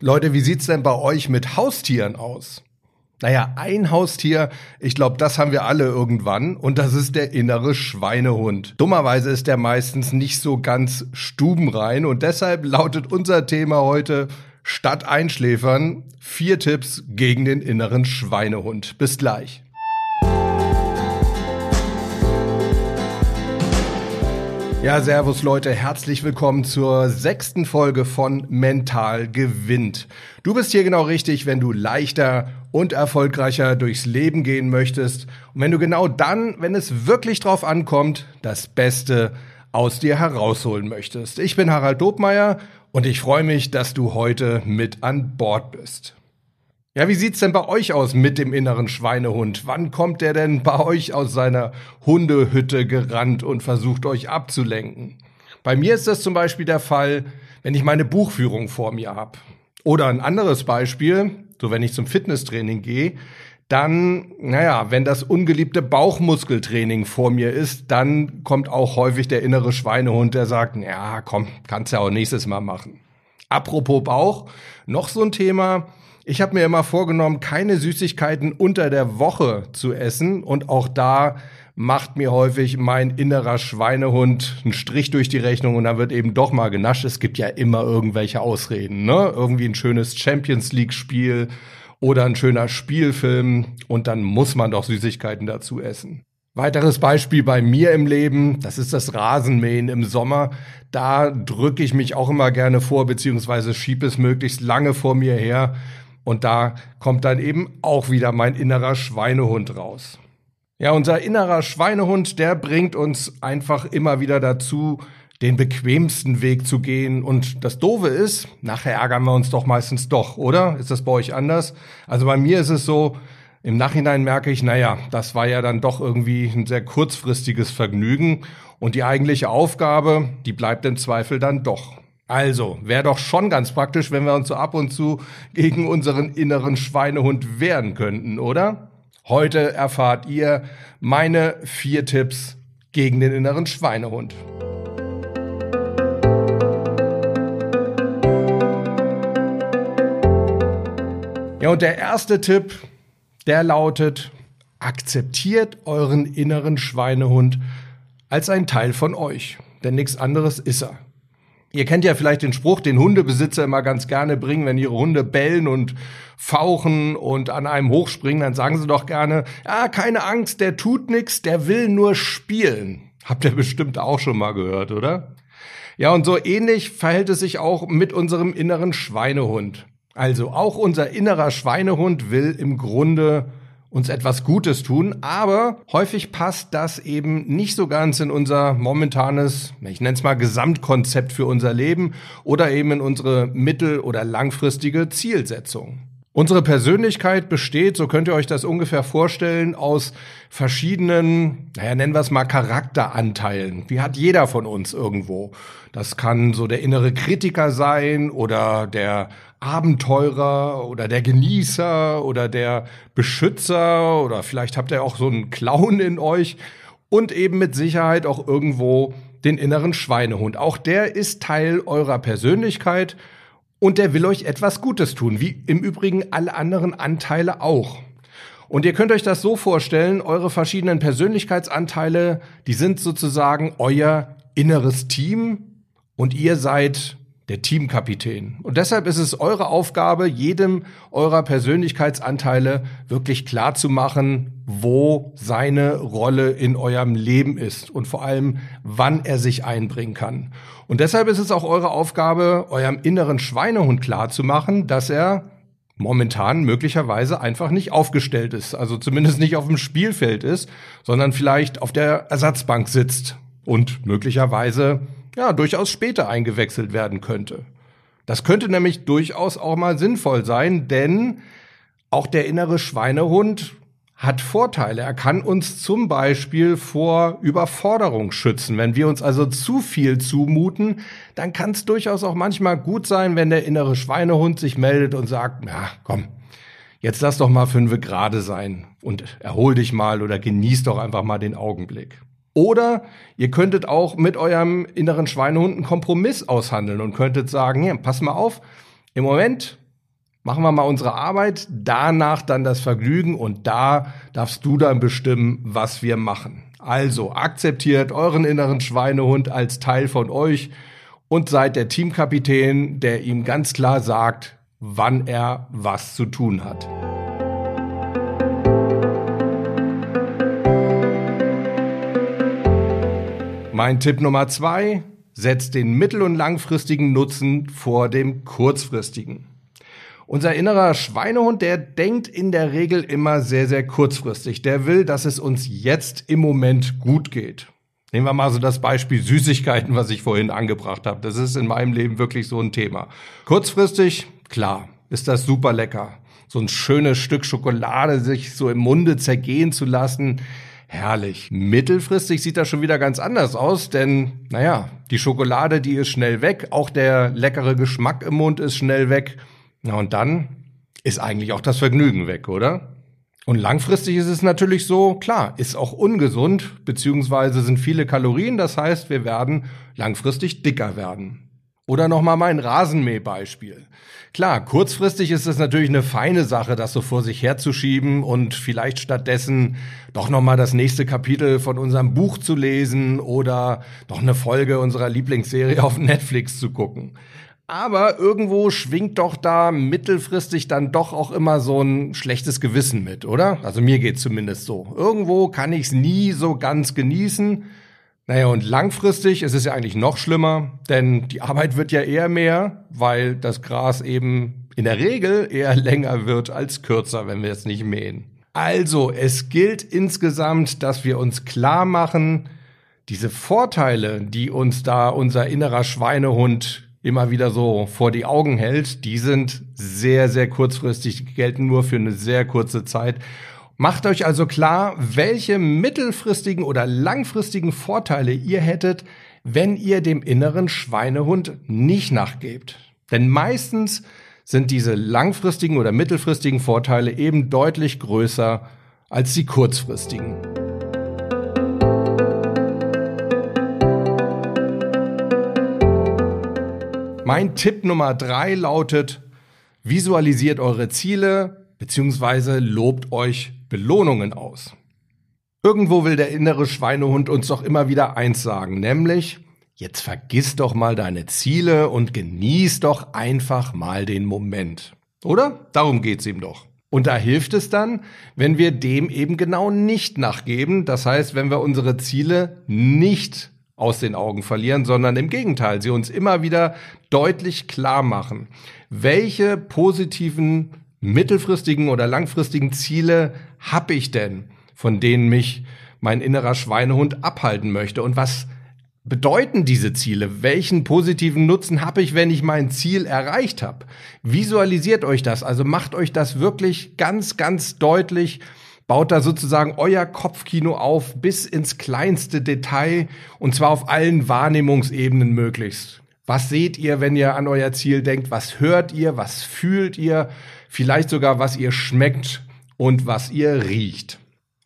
Leute, wie sieht's denn bei euch mit Haustieren aus? Naja, ein Haustier, ich glaube, das haben wir alle irgendwann und das ist der innere Schweinehund. Dummerweise ist der meistens nicht so ganz stubenrein und deshalb lautet unser Thema heute statt Einschläfern vier Tipps gegen den inneren Schweinehund. Bis gleich. Ja, servus Leute, herzlich willkommen zur sechsten Folge von Mental gewinnt. Du bist hier genau richtig, wenn du leichter und erfolgreicher durchs Leben gehen möchtest und wenn du genau dann, wenn es wirklich drauf ankommt, das Beste aus dir herausholen möchtest. Ich bin Harald Dobmeier und ich freue mich, dass du heute mit an Bord bist. Ja, wie sieht's denn bei euch aus mit dem inneren Schweinehund? Wann kommt der denn bei euch aus seiner Hundehütte gerannt und versucht euch abzulenken? Bei mir ist das zum Beispiel der Fall, wenn ich meine Buchführung vor mir habe. Oder ein anderes Beispiel, so wenn ich zum Fitnesstraining gehe, dann, naja, wenn das ungeliebte Bauchmuskeltraining vor mir ist, dann kommt auch häufig der innere Schweinehund, der sagt, ja, komm, kannst ja auch nächstes Mal machen. Apropos Bauch, noch so ein Thema. Ich habe mir immer vorgenommen, keine Süßigkeiten unter der Woche zu essen und auch da macht mir häufig mein innerer Schweinehund einen Strich durch die Rechnung und dann wird eben doch mal genascht. Es gibt ja immer irgendwelche Ausreden, ne? Irgendwie ein schönes Champions League Spiel oder ein schöner Spielfilm und dann muss man doch Süßigkeiten dazu essen. Weiteres Beispiel bei mir im Leben, das ist das Rasenmähen im Sommer. Da drücke ich mich auch immer gerne vor, beziehungsweise schiebe es möglichst lange vor mir her, und da kommt dann eben auch wieder mein innerer Schweinehund raus. Ja, unser innerer Schweinehund, der bringt uns einfach immer wieder dazu, den bequemsten Weg zu gehen. Und das Doofe ist, nachher ärgern wir uns doch meistens doch, oder? Ist das bei euch anders? Also bei mir ist es so, im Nachhinein merke ich, naja, das war ja dann doch irgendwie ein sehr kurzfristiges Vergnügen. Und die eigentliche Aufgabe, die bleibt im Zweifel dann doch. Also, wäre doch schon ganz praktisch, wenn wir uns so ab und zu gegen unseren inneren Schweinehund wehren könnten, oder? Heute erfahrt ihr meine vier Tipps gegen den inneren Schweinehund. Ja, und der erste Tipp, der lautet, akzeptiert euren inneren Schweinehund als ein Teil von euch, denn nichts anderes ist er. Ihr kennt ja vielleicht den Spruch, den Hundebesitzer immer ganz gerne bringen, wenn ihre Hunde bellen und fauchen und an einem hochspringen, dann sagen sie doch gerne, ja, keine Angst, der tut nix, der will nur spielen. Habt ihr bestimmt auch schon mal gehört, oder? Ja, und so ähnlich verhält es sich auch mit unserem inneren Schweinehund. Also auch unser innerer Schweinehund will im Grunde uns etwas Gutes tun, aber häufig passt das eben nicht so ganz in unser momentanes, ich nenne es mal Gesamtkonzept für unser Leben oder eben in unsere mittel- oder langfristige Zielsetzung. Unsere Persönlichkeit besteht, so könnt ihr euch das ungefähr vorstellen, aus verschiedenen, naja, nennen wir es mal Charakteranteilen. Die hat jeder von uns irgendwo. Das kann so der innere Kritiker sein oder der Abenteurer oder der Genießer oder der Beschützer oder vielleicht habt ihr auch so einen Clown in euch und eben mit Sicherheit auch irgendwo den inneren Schweinehund. Auch der ist Teil eurer Persönlichkeit und der will euch etwas Gutes tun, wie im Übrigen alle anderen Anteile auch. Und ihr könnt euch das so vorstellen, eure verschiedenen Persönlichkeitsanteile, die sind sozusagen euer inneres Team und ihr seid der Teamkapitän. Und deshalb ist es eure Aufgabe, jedem eurer Persönlichkeitsanteile wirklich klar zu machen, wo seine Rolle in eurem Leben ist und vor allem, wann er sich einbringen kann. Und deshalb ist es auch eure Aufgabe, eurem inneren Schweinehund klar zu machen, dass er momentan möglicherweise einfach nicht aufgestellt ist, also zumindest nicht auf dem Spielfeld ist, sondern vielleicht auf der Ersatzbank sitzt und möglicherweise ja durchaus später eingewechselt werden könnte. Das könnte nämlich durchaus auch mal sinnvoll sein, denn auch der innere Schweinehund hat Vorteile. Er kann uns zum Beispiel vor Überforderung schützen. Wenn wir uns also zu viel zumuten, dann kann es durchaus auch manchmal gut sein, wenn der innere Schweinehund sich meldet und sagt, ja, komm, jetzt lass doch mal fünfe gerade sein und erhol dich mal oder genieß doch einfach mal den Augenblick. Oder ihr könntet auch mit eurem inneren Schweinehund einen Kompromiss aushandeln und könntet sagen, ja, pass mal auf, im Moment machen wir mal unsere Arbeit, danach dann das Vergnügen und da darfst du dann bestimmen, was wir machen. Also akzeptiert euren inneren Schweinehund als Teil von euch und seid der Teamkapitän, der ihm ganz klar sagt, wann er was zu tun hat. Mein Tipp Nummer zwei, setzt den mittel- und langfristigen Nutzen vor dem kurzfristigen. Unser innerer Schweinehund, der denkt in der Regel immer sehr, sehr kurzfristig. Der will, dass es uns jetzt im Moment gut geht. Nehmen wir mal so das Beispiel Süßigkeiten, was ich vorhin angebracht habe. Das ist in meinem Leben wirklich so ein Thema. Kurzfristig, klar, ist das super lecker. So ein schönes Stück Schokolade sich so im Munde zergehen zu lassen. Herrlich. Mittelfristig sieht das schon wieder ganz anders aus, denn, naja, die Schokolade, die ist schnell weg. Auch der leckere Geschmack im Mund ist schnell weg. Na und dann ist eigentlich auch das Vergnügen weg, oder? Und langfristig ist es natürlich so, klar, ist auch ungesund, beziehungsweise sind viele Kalorien, das heißt, wir werden langfristig dicker werden. Oder nochmal mein Rasenmähbeispiel. Klar, kurzfristig ist es natürlich eine feine Sache, das so vor sich herzuschieben und vielleicht stattdessen doch nochmal das nächste Kapitel von unserem Buch zu lesen oder doch eine Folge unserer Lieblingsserie auf Netflix zu gucken. Aber irgendwo schwingt doch da mittelfristig dann doch auch immer so ein schlechtes Gewissen mit, oder? Also mir geht's zumindest so. Irgendwo kann ich's nie so ganz genießen. Naja, und langfristig ist es ja eigentlich noch schlimmer, denn die Arbeit wird ja eher mehr, weil das Gras eben in der Regel eher länger wird als kürzer, wenn wir es nicht mähen. Also, es gilt insgesamt, dass wir uns klar machen, diese Vorteile, die uns da unser innerer Schweinehund immer wieder so vor die Augen hält, die sind sehr, sehr kurzfristig, gelten nur für eine sehr kurze Zeit. Macht euch also klar, welche mittelfristigen oder langfristigen Vorteile ihr hättet, wenn ihr dem inneren Schweinehund nicht nachgebt. Denn meistens sind diese langfristigen oder mittelfristigen Vorteile eben deutlich größer als die kurzfristigen. Mein Tipp Nummer drei lautet, visualisiert eure Ziele bzw. lobt euch Belohnungen aus. Irgendwo will der innere Schweinehund uns doch immer wieder eins sagen, nämlich, jetzt vergiss doch mal deine Ziele und genieß doch einfach mal den Moment. Oder? Darum geht's ihm doch. Und da hilft es dann, wenn wir dem eben genau nicht nachgeben. Das heißt, wenn wir unsere Ziele nicht aus den Augen verlieren, sondern im Gegenteil, sie uns immer wieder deutlich klar machen, welche positiven mittelfristigen oder langfristigen Ziele habe ich denn, von denen mich mein innerer Schweinehund abhalten möchte und was bedeuten diese Ziele? Welchen positiven Nutzen habe ich, wenn ich mein Ziel erreicht habe? Visualisiert euch das, also macht euch das wirklich ganz, ganz deutlich baut da sozusagen euer Kopfkino auf bis ins kleinste Detail und zwar auf allen Wahrnehmungsebenen möglichst. Was seht ihr, wenn ihr an euer Ziel denkt? Was hört ihr? Was fühlt ihr? Vielleicht sogar, was ihr schmeckt und was ihr riecht.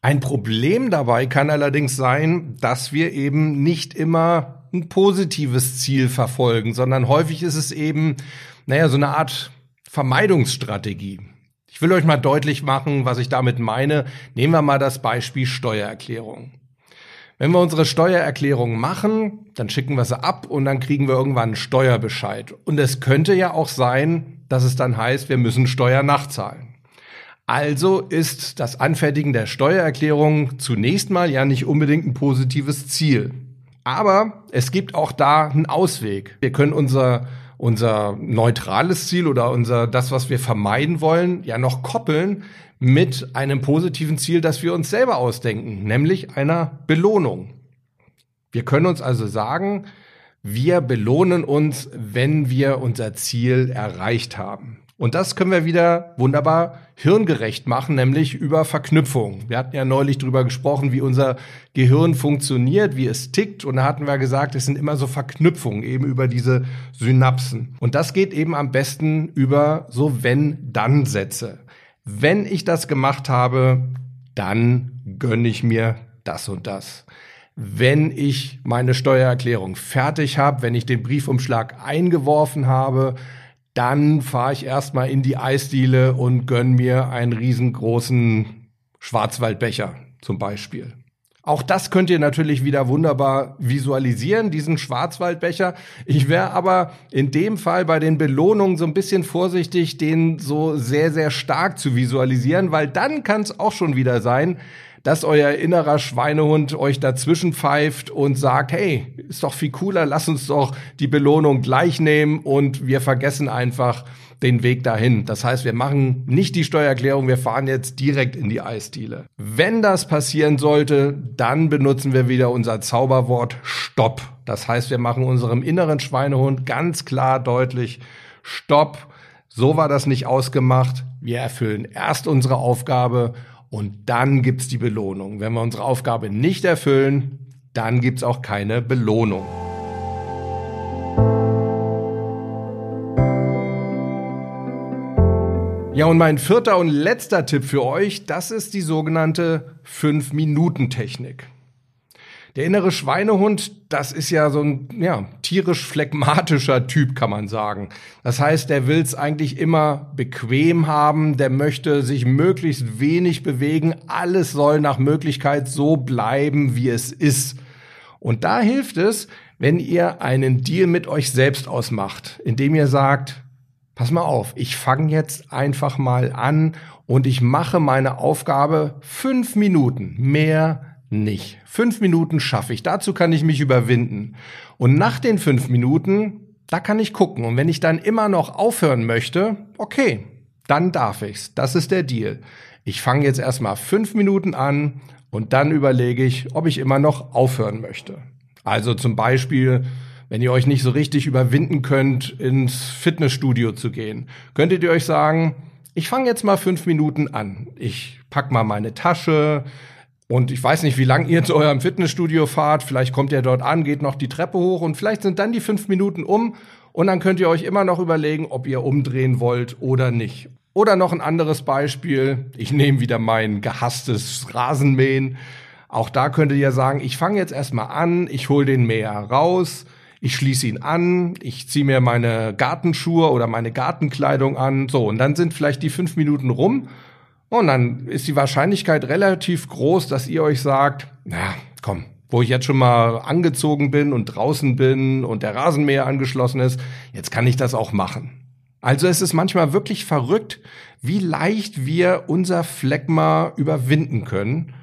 Ein Problem dabei kann allerdings sein, dass wir eben nicht immer ein positives Ziel verfolgen, sondern häufig ist es eben, naja, so eine Art Vermeidungsstrategie. Ich will euch mal deutlich machen, was ich damit meine. Nehmen wir mal das Beispiel Steuererklärung. Wenn wir unsere Steuererklärung machen, dann schicken wir sie ab und dann kriegen wir irgendwann einen Steuerbescheid. Und es könnte ja auch sein, dass es dann heißt, wir müssen Steuer nachzahlen. Also ist das Anfertigen der Steuererklärung zunächst mal ja nicht unbedingt ein positives Ziel. Aber es gibt auch da einen Ausweg. Wir können unser unser neutrales Ziel oder unser das, was wir vermeiden wollen, ja noch koppeln mit einem positiven Ziel, das wir uns selber ausdenken, nämlich einer Belohnung. Wir können uns also sagen, wir belohnen uns, wenn wir unser Ziel erreicht haben. Und das können wir wieder wunderbar hirngerecht machen, nämlich über Verknüpfung. Wir hatten ja neulich drüber gesprochen, wie unser Gehirn funktioniert, wie es tickt. Und da hatten wir gesagt, es sind immer so Verknüpfungen eben über diese Synapsen. Und das geht eben am besten über so Wenn-Dann-Sätze. Wenn ich das gemacht habe, dann gönne ich mir das und das. Wenn ich meine Steuererklärung fertig habe, wenn ich den Briefumschlag eingeworfen habe, dann fahre ich erstmal in die Eisdiele und gönn mir einen riesengroßen Schwarzwaldbecher zum Beispiel. Auch das könnt ihr natürlich wieder wunderbar visualisieren, diesen Schwarzwaldbecher. Ich wäre aber in dem Fall bei den Belohnungen so ein bisschen vorsichtig, den so sehr, sehr stark zu visualisieren, weil dann kann es auch schon wieder sein, dass euer innerer Schweinehund euch dazwischen pfeift und sagt, hey, ist doch viel cooler, lass uns doch die Belohnung gleich nehmen und wir vergessen einfach den Weg dahin. Das heißt, wir machen nicht die Steuererklärung, wir fahren jetzt direkt in die Eisdiele. Wenn das passieren sollte, dann benutzen wir wieder unser Zauberwort Stopp. Das heißt, wir machen unserem inneren Schweinehund ganz klar deutlich, Stopp, so war das nicht ausgemacht. Wir erfüllen erst unsere Aufgabe und dann gibt's die Belohnung. Wenn wir unsere Aufgabe nicht erfüllen, dann gibt's auch keine Belohnung. Ja, und mein vierter und letzter Tipp für euch, das ist die sogenannte 5-Minuten-Technik. Der innere Schweinehund, das ist ja so ein ja, tierisch phlegmatischer Typ, kann man sagen. Das heißt, der will es eigentlich immer bequem haben, der möchte sich möglichst wenig bewegen, alles soll nach Möglichkeit so bleiben, wie es ist. Und da hilft es, wenn ihr einen Deal mit euch selbst ausmacht, indem ihr sagt, pass mal auf, ich fange jetzt einfach mal an und ich mache meine Aufgabe fünf Minuten, mehr nicht. Fünf Minuten schaffe ich. Dazu kann ich mich überwinden. Und nach den fünf Minuten, da kann ich gucken. Und wenn ich dann immer noch aufhören möchte, okay, dann darf ich's. Das ist der Deal. Ich fange jetzt erstmal fünf Minuten an und dann überlege ich, ob ich immer noch aufhören möchte. Also zum Beispiel, wenn ihr euch nicht so richtig überwinden könnt, ins Fitnessstudio zu gehen, könntet ihr euch sagen, ich fange jetzt mal fünf Minuten an. Ich pack mal meine Tasche, und ich weiß nicht, wie lang ihr zu eurem Fitnessstudio fahrt. Vielleicht kommt ihr dort an, geht noch die Treppe hoch und vielleicht sind dann die fünf Minuten um und dann könnt ihr euch immer noch überlegen, ob ihr umdrehen wollt oder nicht. Oder noch ein anderes Beispiel. Ich nehme wieder mein gehasstes Rasenmähen. Auch da könnt ihr sagen, ich fange jetzt erstmal an, ich hole den Mäher raus, ich schließe ihn an, ich ziehe mir meine Gartenschuhe oder meine Gartenkleidung an. So, und dann sind vielleicht die fünf Minuten rum und dann ist die Wahrscheinlichkeit relativ groß, dass ihr euch sagt, na, komm, wo ich jetzt schon mal angezogen bin und draußen bin und der Rasenmäher angeschlossen ist, jetzt kann ich das auch machen. Also es ist manchmal wirklich verrückt, wie leicht wir unser Phlegma überwinden können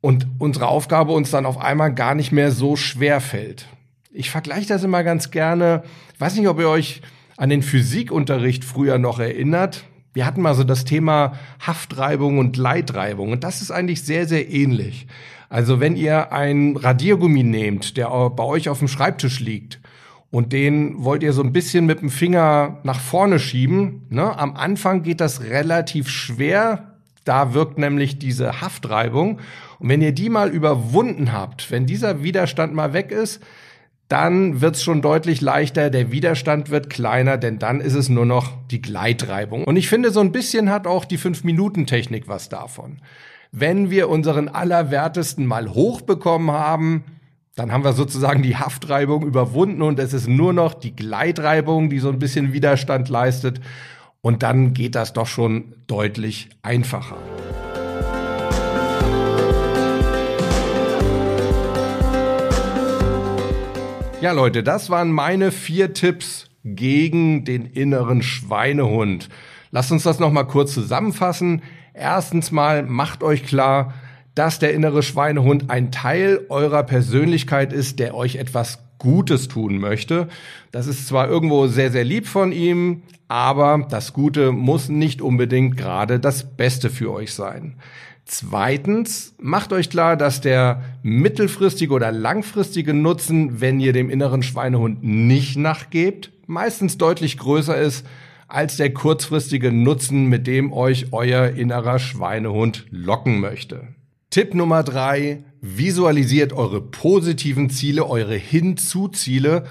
und unsere Aufgabe uns dann auf einmal gar nicht mehr so schwer fällt. Ich vergleiche das immer ganz gerne. Ich weiß nicht, ob ihr euch an den Physikunterricht früher noch erinnert. Wir hatten mal so das Thema Haftreibung und Leitreibung und das ist eigentlich sehr, sehr ähnlich. Also wenn ihr ein Radiergummi nehmt, der bei euch auf dem Schreibtisch liegt und den wollt ihr so ein bisschen mit dem Finger nach vorne schieben, ne? am Anfang geht das relativ schwer, da wirkt nämlich diese Haftreibung. Und wenn ihr die mal überwunden habt, wenn dieser Widerstand mal weg ist, dann wird's schon deutlich leichter, der Widerstand wird kleiner, denn dann ist es nur noch die Gleitreibung. Und ich finde, so ein bisschen hat auch die 5-Minuten-Technik was davon. Wenn wir unseren Allerwertesten mal hochbekommen haben, dann haben wir sozusagen die Haftreibung überwunden und es ist nur noch die Gleitreibung, die so ein bisschen Widerstand leistet. Und dann geht das doch schon deutlich einfacher. Ja, Leute, das waren meine vier Tipps gegen den inneren Schweinehund. Lasst uns das nochmal kurz zusammenfassen. Erstens mal macht euch klar, dass der innere Schweinehund ein Teil eurer Persönlichkeit ist, der euch etwas Gutes tun möchte. Das ist zwar irgendwo sehr, sehr lieb von ihm, aber das Gute muss nicht unbedingt gerade das Beste für euch sein. Zweitens, macht euch klar, dass der mittelfristige oder langfristige Nutzen, wenn ihr dem inneren Schweinehund nicht nachgebt, meistens deutlich größer ist als der kurzfristige Nutzen, mit dem euch euer innerer Schweinehund locken möchte. Tipp Nummer drei, visualisiert eure positiven Ziele, eure Hinzu-Ziele.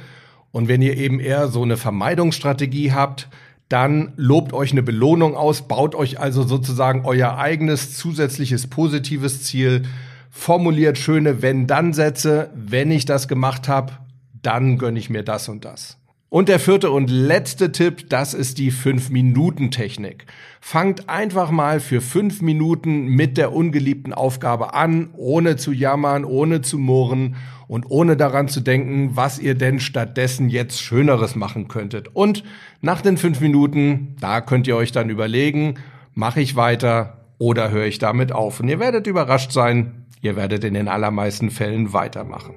Und wenn ihr eben eher so eine Vermeidungsstrategie habt, dann lobt euch eine Belohnung aus, baut euch also sozusagen euer eigenes zusätzliches positives Ziel, formuliert schöne Wenn-Dann-Sätze. Wenn ich das gemacht habe, dann gönne ich mir das und das. Und der vierte und letzte Tipp, das ist die 5-Minuten-Technik. Fangt einfach mal für 5 Minuten mit der ungeliebten Aufgabe an, ohne zu jammern, ohne zu murren und ohne daran zu denken, was ihr denn stattdessen jetzt Schöneres machen könntet. Und nach den 5 Minuten, da könnt ihr euch dann überlegen, mache ich weiter oder höre ich damit auf. Und ihr werdet überrascht sein, ihr werdet in den allermeisten Fällen weitermachen.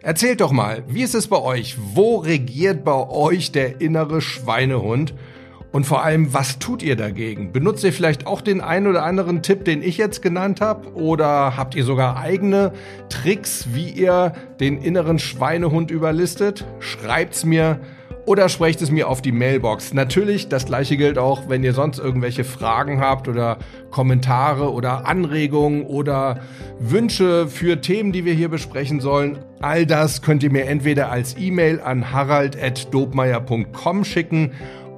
Erzählt doch mal, wie ist es bei euch? Wo regiert bei euch der innere Schweinehund? Und vor allem, was tut ihr dagegen? Benutzt ihr vielleicht auch den einen oder anderen Tipp, den ich jetzt genannt habe? Oder habt ihr sogar eigene Tricks, wie ihr den inneren Schweinehund überlistet? Schreibt's mir oder sprecht es mir auf die Mailbox. Natürlich, das gleiche gilt auch, wenn ihr sonst irgendwelche Fragen habt oder Kommentare oder Anregungen oder Wünsche für Themen, die wir hier besprechen sollen. All das könnt ihr mir entweder als E-Mail an harald.dobmeier.com schicken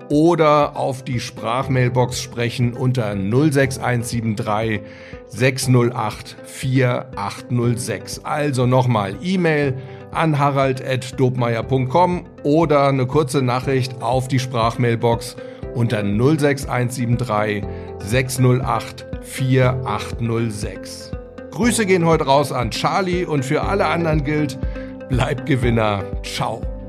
oder auf die Sprachmailbox sprechen unter 06173 608 4806. Also nochmal E-Mail an harald.dobmeier.com oder eine kurze Nachricht auf die Sprachmailbox unter 06173 608 4806. Grüße gehen heute raus an Charlie und für alle anderen gilt, bleibt Gewinner. Ciao.